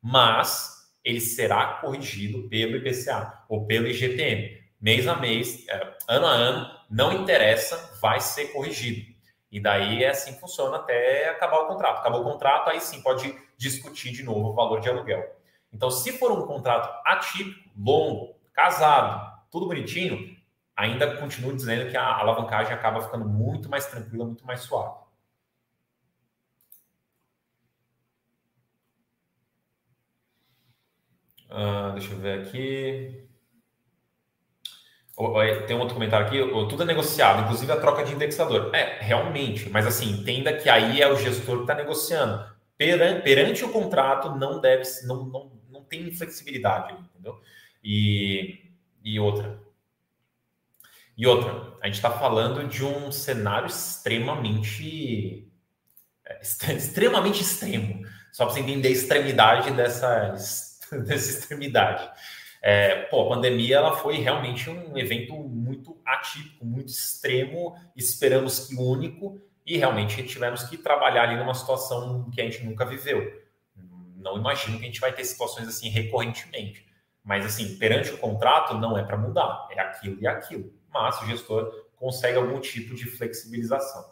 A: mas ele será corrigido pelo IPCA ou pelo IGPM. Mês a mês, é, ano a ano, não interessa, vai ser corrigido. E daí é assim que funciona até acabar o contrato. Acabou o contrato, aí sim pode discutir de novo o valor de aluguel. Então, se for um contrato atípico, longo, casado, tudo bonitinho, ainda continuo dizendo que a alavancagem acaba ficando muito mais tranquila, muito mais suave. Uh, deixa eu ver aqui. Tem um outro comentário aqui. Tudo é negociado, inclusive a troca de indexador. É, realmente, mas assim, entenda que aí é o gestor que está negociando. Perante, perante, o contrato, não deve, não, não, não tem flexibilidade, entendeu? E, e outra. E outra, a gente está falando de um cenário extremamente é, (laughs) extremamente extremo. Só para você entender a extremidade dessa (laughs) dessa extremidade. É, pô, a pandemia ela foi realmente um evento muito atípico, muito extremo, esperamos que único, e realmente tivemos que trabalhar ali numa situação que a gente nunca viveu. Não imagino que a gente vai ter situações assim recorrentemente. Mas assim, perante o contrato, não é para mudar, é aquilo e aquilo. Mas o gestor consegue algum tipo de flexibilização.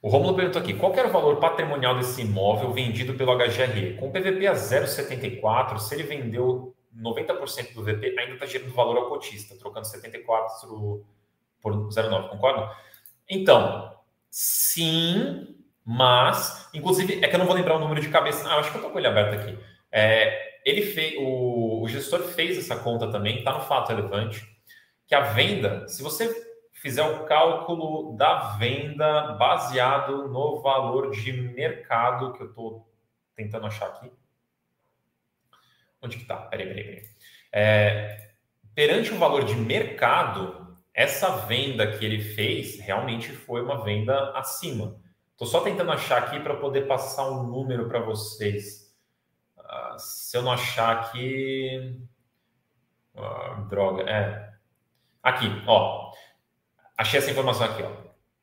A: O Romulo perguntou aqui: qual era o valor patrimonial desse imóvel vendido pelo HGRE? Com PVP a 0,74, se ele vendeu 90% do VP, ainda está gerando valor ao cotista, trocando 74 por 0,9, concorda? Então, sim, mas, inclusive, é que eu não vou lembrar o número de cabeça. Ah, acho que eu estou com ele aberto aqui. É, ele fez, o, o gestor fez essa conta também, está no fato relevante, que a venda, se você fizer o cálculo da venda baseado no valor de mercado, que eu estou tentando achar aqui. Onde que está? Peraí, peraí, peraí. É, perante o valor de mercado, essa venda que ele fez realmente foi uma venda acima. Estou só tentando achar aqui para poder passar um número para vocês. Uh, se eu não achar aqui. Uh, droga, é. Aqui, ó achei essa informação aqui. Ó.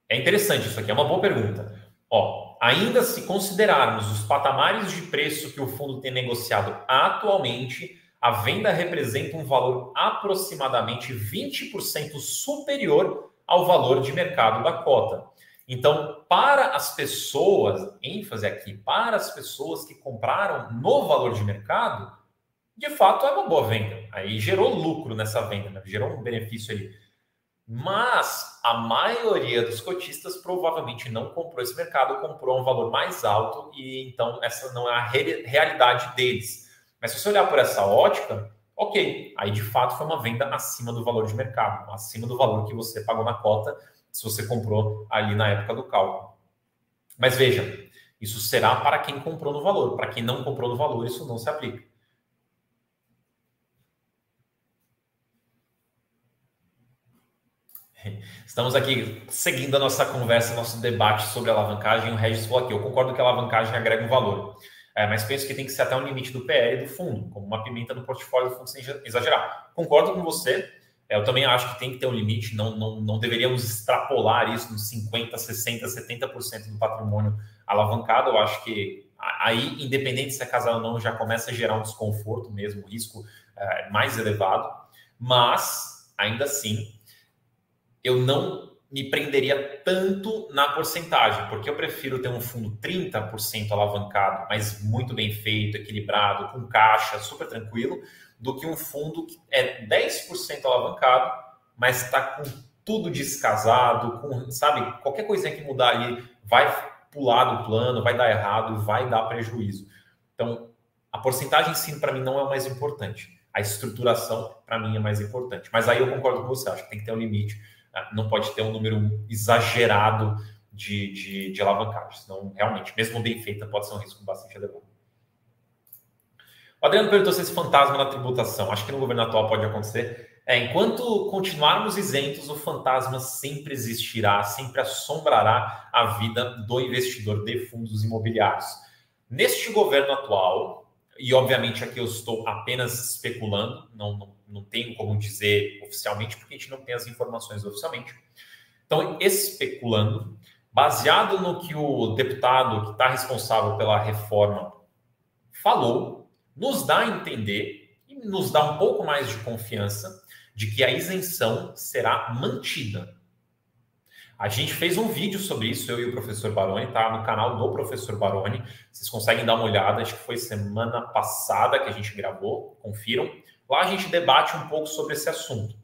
A: É interessante isso aqui, é uma boa pergunta. Ó, ainda se considerarmos os patamares de preço que o fundo tem negociado atualmente, a venda representa um valor aproximadamente 20% superior ao valor de mercado da cota. Então, para as pessoas, ênfase aqui, para as pessoas que compraram no valor de mercado, de fato é uma boa venda. Aí gerou lucro nessa venda, né? gerou um benefício ali mas a maioria dos cotistas provavelmente não comprou esse mercado, comprou um valor mais alto e então essa não é a re realidade deles. Mas se você olhar por essa ótica, ok, aí de fato foi uma venda acima do valor de mercado, acima do valor que você pagou na cota se você comprou ali na época do cálculo. Mas veja, isso será para quem comprou no valor, para quem não comprou no valor, isso não se aplica. Estamos aqui seguindo a nossa conversa, nosso debate sobre alavancagem. O Regis falou aqui: eu concordo que a alavancagem agrega um valor, é, mas penso que tem que ser até um limite do PL do fundo, como uma pimenta no portfólio do fundo, sem exagerar. Concordo com você. É, eu também acho que tem que ter um limite, não, não, não deveríamos extrapolar isso nos 50%, 60%, 70% do patrimônio alavancado. Eu acho que aí, independente se é casal ou não, já começa a gerar um desconforto mesmo, um risco é, mais elevado. Mas, ainda assim, eu não me prenderia tanto na porcentagem, porque eu prefiro ter um fundo 30% alavancado, mas muito bem feito, equilibrado, com caixa, super tranquilo, do que um fundo que é 10% alavancado, mas está com tudo descasado, com, sabe, qualquer coisinha que mudar ali vai pular do plano, vai dar errado, vai dar prejuízo. Então, a porcentagem sim para mim não é o mais importante. A estruturação para mim é mais importante. Mas aí eu concordo com você, acho que tem que ter um limite? Não pode ter um número exagerado de, de, de alavancagem, senão realmente, mesmo bem feita, pode ser um risco bastante elevado. O Adriano perguntou se esse fantasma na tributação, acho que no governo atual pode acontecer. É, enquanto continuarmos isentos, o fantasma sempre existirá, sempre assombrará a vida do investidor de fundos imobiliários. Neste governo atual, e obviamente aqui eu estou apenas especulando, não, não não tenho como dizer oficialmente, porque a gente não tem as informações oficialmente. Então, especulando, baseado no que o deputado que está responsável pela reforma falou, nos dá a entender e nos dá um pouco mais de confiança de que a isenção será mantida. A gente fez um vídeo sobre isso, eu e o professor Baroni, tá no canal do professor Baroni. Vocês conseguem dar uma olhada, acho que foi semana passada que a gente gravou, confiram. Lá a gente debate um pouco sobre esse assunto.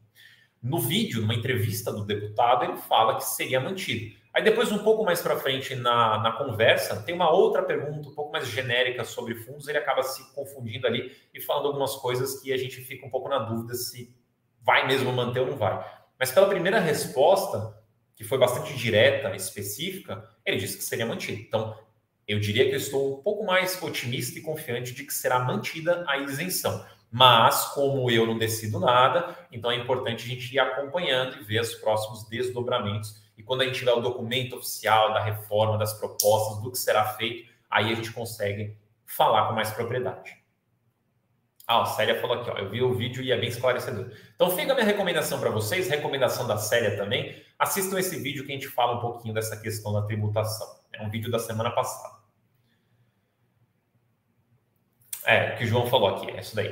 A: No vídeo, numa entrevista do deputado, ele fala que seria mantido. Aí depois, um pouco mais para frente na, na conversa, tem uma outra pergunta um pouco mais genérica sobre fundos, ele acaba se confundindo ali e falando algumas coisas que a gente fica um pouco na dúvida se vai mesmo manter ou não vai. Mas pela primeira resposta, que foi bastante direta, específica, ele disse que seria mantido. Então, eu diria que eu estou um pouco mais otimista e confiante de que será mantida a isenção. Mas, como eu não decido nada, então é importante a gente ir acompanhando e ver os próximos desdobramentos. E quando a gente tiver o documento oficial da reforma, das propostas, do que será feito, aí a gente consegue falar com mais propriedade. Ah, a Célia falou aqui, ó, eu vi o vídeo e é bem esclarecedor. Então fica a minha recomendação para vocês, recomendação da Célia também. Assistam esse vídeo que a gente fala um pouquinho dessa questão da tributação. É um vídeo da semana passada. É, o que o João falou aqui, é isso daí.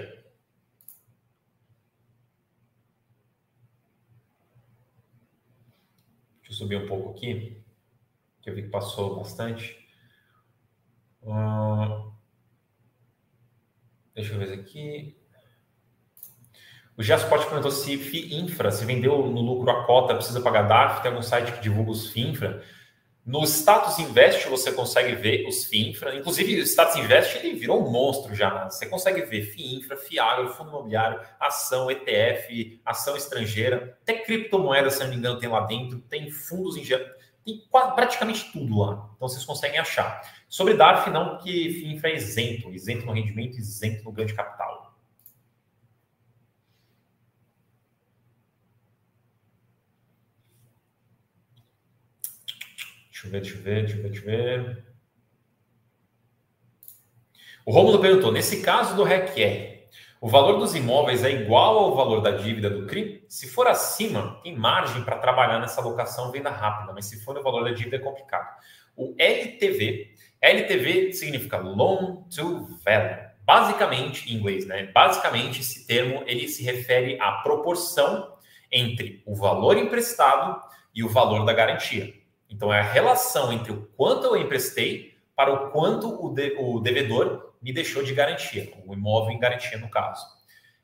A: Deixa eu subir um pouco aqui, que eu vi que passou bastante. Uh deixa eu ver aqui. O Giasport perguntou se FI Infra, se vendeu no lucro a cota, precisa pagar DARF, tem algum site que divulga os FI Infra. No Status Invest você consegue ver os FI Infra, inclusive o Status Invest ele virou um monstro já. Você consegue ver FI Infra, FI Agro, Fundo Imobiliário, ação, ETF, ação estrangeira, até criptomoeda, se não me engano, tem lá dentro, tem fundos em geral, tem praticamente tudo lá. Então vocês conseguem achar. Sobre DARF, não, porque FI Infra é isento, isento no rendimento, isento no ganho de capital. Deixa eu ver, deixa eu ver, deixa eu ver, deixa eu ver. O Romulo perguntou: nesse caso do RECR, o valor dos imóveis é igual ao valor da dívida do CRI? Se for acima, tem margem para trabalhar nessa locação venda rápida, mas se for o valor da dívida é complicado. O LTV, LTV significa Loan to Value. Basicamente, em inglês, né? Basicamente, esse termo ele se refere à proporção entre o valor emprestado e o valor da garantia. Então, é a relação entre o quanto eu emprestei para o quanto o, de, o devedor me deixou de garantia, o imóvel em garantia, no caso.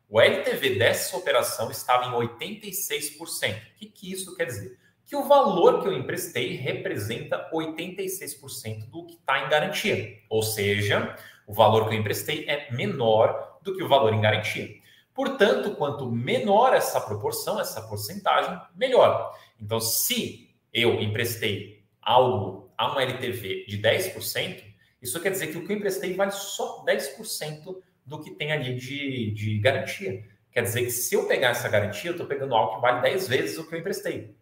A: O LTV dessa operação estava em 86%. O que, que isso quer dizer? Que o valor que eu emprestei representa 86% do que está em garantia. Ou seja, o valor que eu emprestei é menor do que o valor em garantia. Portanto, quanto menor essa proporção, essa porcentagem, melhor. Então, se eu emprestei algo a um LTV de 10%, isso quer dizer que o que eu emprestei vale só 10% do que tem ali de, de garantia. Quer dizer que se eu pegar essa garantia, eu estou pegando algo que vale 10 vezes o que eu emprestei.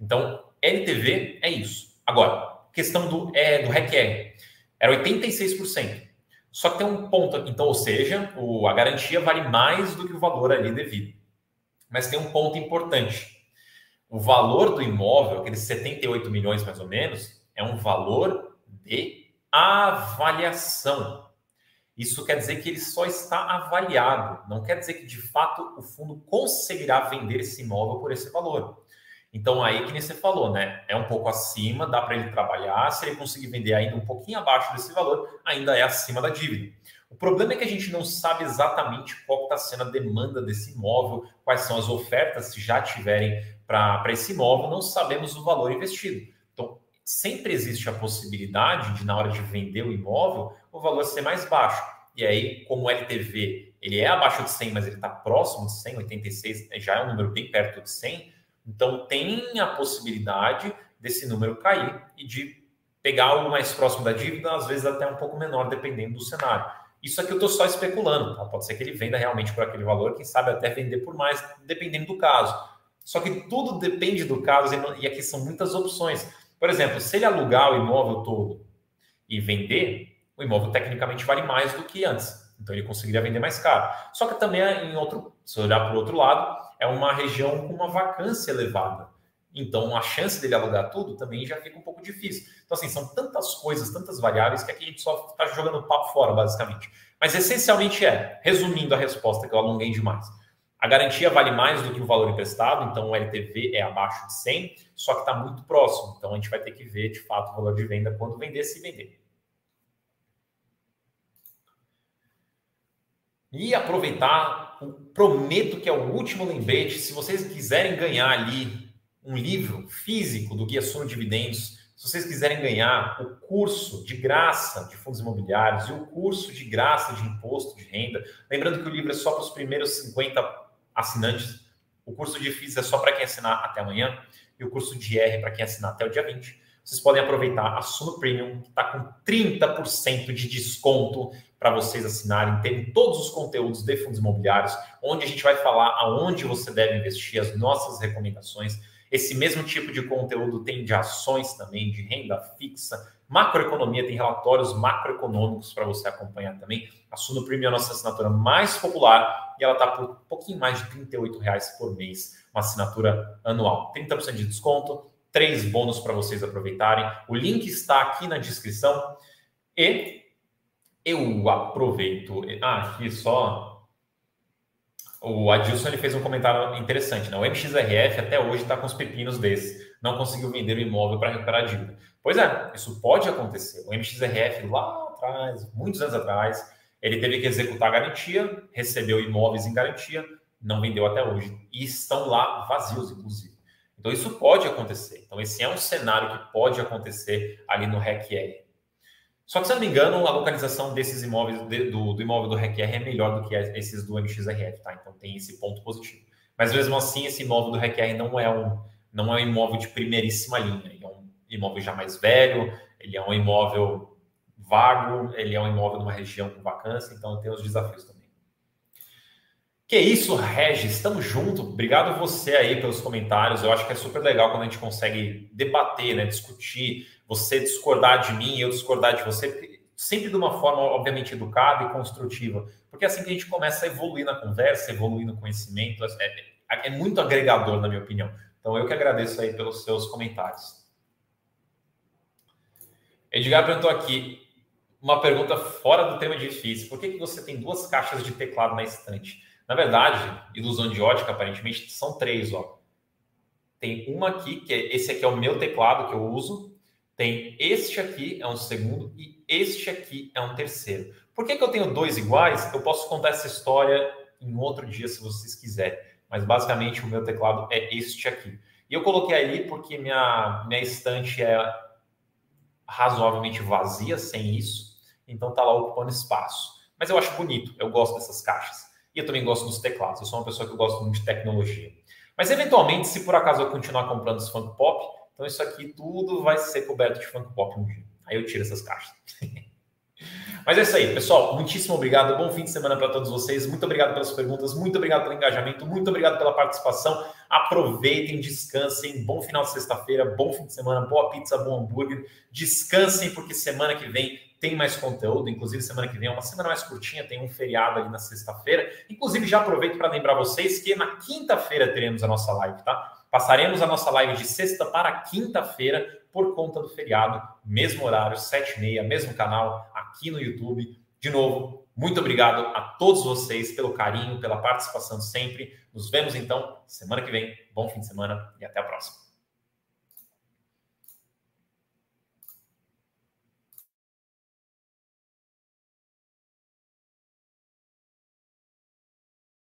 A: Então, LTV é isso. Agora, questão do, é, do RECR. Era 86%. Só que tem um ponto, então, ou seja, o, a garantia vale mais do que o valor ali devido. Mas tem um ponto importante o valor do imóvel, aqueles 78 milhões mais ou menos, é um valor de avaliação. Isso quer dizer que ele só está avaliado, não quer dizer que de fato o fundo conseguirá vender esse imóvel por esse valor. Então, aí que nem você falou, né? É um pouco acima, dá para ele trabalhar. Se ele conseguir vender ainda um pouquinho abaixo desse valor, ainda é acima da dívida. O problema é que a gente não sabe exatamente qual está sendo a demanda desse imóvel, quais são as ofertas, se já tiverem para esse imóvel, não sabemos o valor investido. Então, sempre existe a possibilidade de, na hora de vender o imóvel, o valor ser mais baixo. E aí, como o LTV ele é abaixo de 100, mas ele está próximo de 100, 86, já é um número bem perto de 100, então tem a possibilidade desse número cair e de pegar algo mais próximo da dívida, às vezes até um pouco menor, dependendo do cenário. Isso aqui eu estou só especulando, tá? pode ser que ele venda realmente por aquele valor, quem sabe até vender por mais, dependendo do caso. Só que tudo depende do caso e aqui são muitas opções. Por exemplo, se ele alugar o imóvel todo e vender, o imóvel tecnicamente vale mais do que antes. Então ele conseguiria vender mais caro. Só que também em outro, se olhar para o outro lado, é uma região com uma vacância elevada. Então a chance dele alugar tudo também já fica um pouco difícil. Então assim, são tantas coisas, tantas variáveis que aqui a gente só está jogando papo fora, basicamente. Mas essencialmente é, resumindo a resposta que eu alonguei demais. A garantia vale mais do que o valor emprestado, então o LTV é abaixo de 100, só que está muito próximo. Então a gente vai ter que ver de fato o valor de venda quando vender, se vender. E aproveitar, prometo que é o último lembrete. Se vocês quiserem ganhar ali um livro físico do Guia Sono Dividendos, se vocês quiserem ganhar o curso de graça de fundos imobiliários e o curso de graça de imposto de renda, lembrando que o livro é só para os primeiros 50 assinantes. O curso de FIIs é só para quem assinar até amanhã e o curso de R para quem assinar até o dia 20. Vocês podem aproveitar a Suno Premium, que está com 30% de desconto para vocês assinarem. Tem todos os conteúdos de fundos imobiliários, onde a gente vai falar aonde você deve investir, as nossas recomendações. Esse mesmo tipo de conteúdo tem de ações também, de renda fixa, macroeconomia, tem relatórios macroeconômicos para você acompanhar também. A Suno Premium é a nossa assinatura mais popular e ela está por um pouquinho mais de 38 reais por mês, uma assinatura anual. 30% de desconto, três bônus para vocês aproveitarem. O link está aqui na descrição e eu aproveito. Ah, aqui só. O Adilson ele fez um comentário interessante, né? O MXRF até hoje está com os pepinos desse. não conseguiu vender o imóvel para recuperar a dívida. Pois é, isso pode acontecer. O MXRF lá atrás, muitos anos atrás, ele teve que executar a garantia, recebeu imóveis em garantia, não vendeu até hoje. E estão lá vazios, inclusive. Então, isso pode acontecer. Então, esse é um cenário que pode acontecer ali no REC-R. Só que, se eu não me engano, a localização desses imóveis, do, do imóvel do REC-R é melhor do que esses do MXRF, tá? Então, tem esse ponto positivo. Mas, mesmo assim, esse imóvel do REC-R não é um, não é um imóvel de primeiríssima linha. Ele é um imóvel já mais velho, ele é um imóvel vago, ele é um imóvel numa região com vacância, então tem os desafios também. Que isso, Regis, estamos junto. Obrigado você aí pelos comentários. Eu acho que é super legal quando a gente consegue debater, né, discutir, você discordar de mim, eu discordar de você, sempre de uma forma obviamente educada e construtiva, porque é assim que a gente começa a evoluir na conversa, evoluir no conhecimento, é, é, é muito agregador na minha opinião. Então eu que agradeço aí pelos seus comentários. Edgar perguntou aqui uma pergunta fora do tema difícil. Por que, que você tem duas caixas de teclado na estante? Na verdade, ilusão de ótica, aparentemente, são três, ó. Tem uma aqui, que é, esse aqui é o meu teclado que eu uso. Tem este aqui, é um segundo, e este aqui é um terceiro. Por que, que eu tenho dois iguais? Eu posso contar essa história em outro dia, se vocês quiserem. Mas basicamente o meu teclado é este aqui. E eu coloquei ali porque minha, minha estante é razoavelmente vazia sem isso. Então tá lá ocupando espaço. Mas eu acho bonito, eu gosto dessas caixas. E eu também gosto dos teclados. Eu sou uma pessoa que gosta muito de tecnologia. Mas eventualmente, se por acaso eu continuar comprando os funk pop, então isso aqui tudo vai ser coberto de funk pop um dia. Aí eu tiro essas caixas. (laughs) Mas é isso aí, pessoal. Muitíssimo obrigado. Bom fim de semana para todos vocês. Muito obrigado pelas perguntas, muito obrigado pelo engajamento, muito obrigado pela participação. Aproveitem, descansem. Bom final de sexta-feira, bom fim de semana, boa pizza, bom hambúrguer. Descansem, porque semana que vem tem mais conteúdo. Inclusive, semana que vem é uma semana mais curtinha, tem um feriado ali na sexta-feira. Inclusive, já aproveito para lembrar vocês que na quinta-feira teremos a nossa live, tá? Passaremos a nossa live de sexta para quinta-feira por conta do feriado, mesmo horário, sete e meia, mesmo canal aqui no YouTube. De novo, muito obrigado a todos vocês pelo carinho, pela participação sempre. Nos vemos então semana que vem. Bom fim de semana e até a próxima.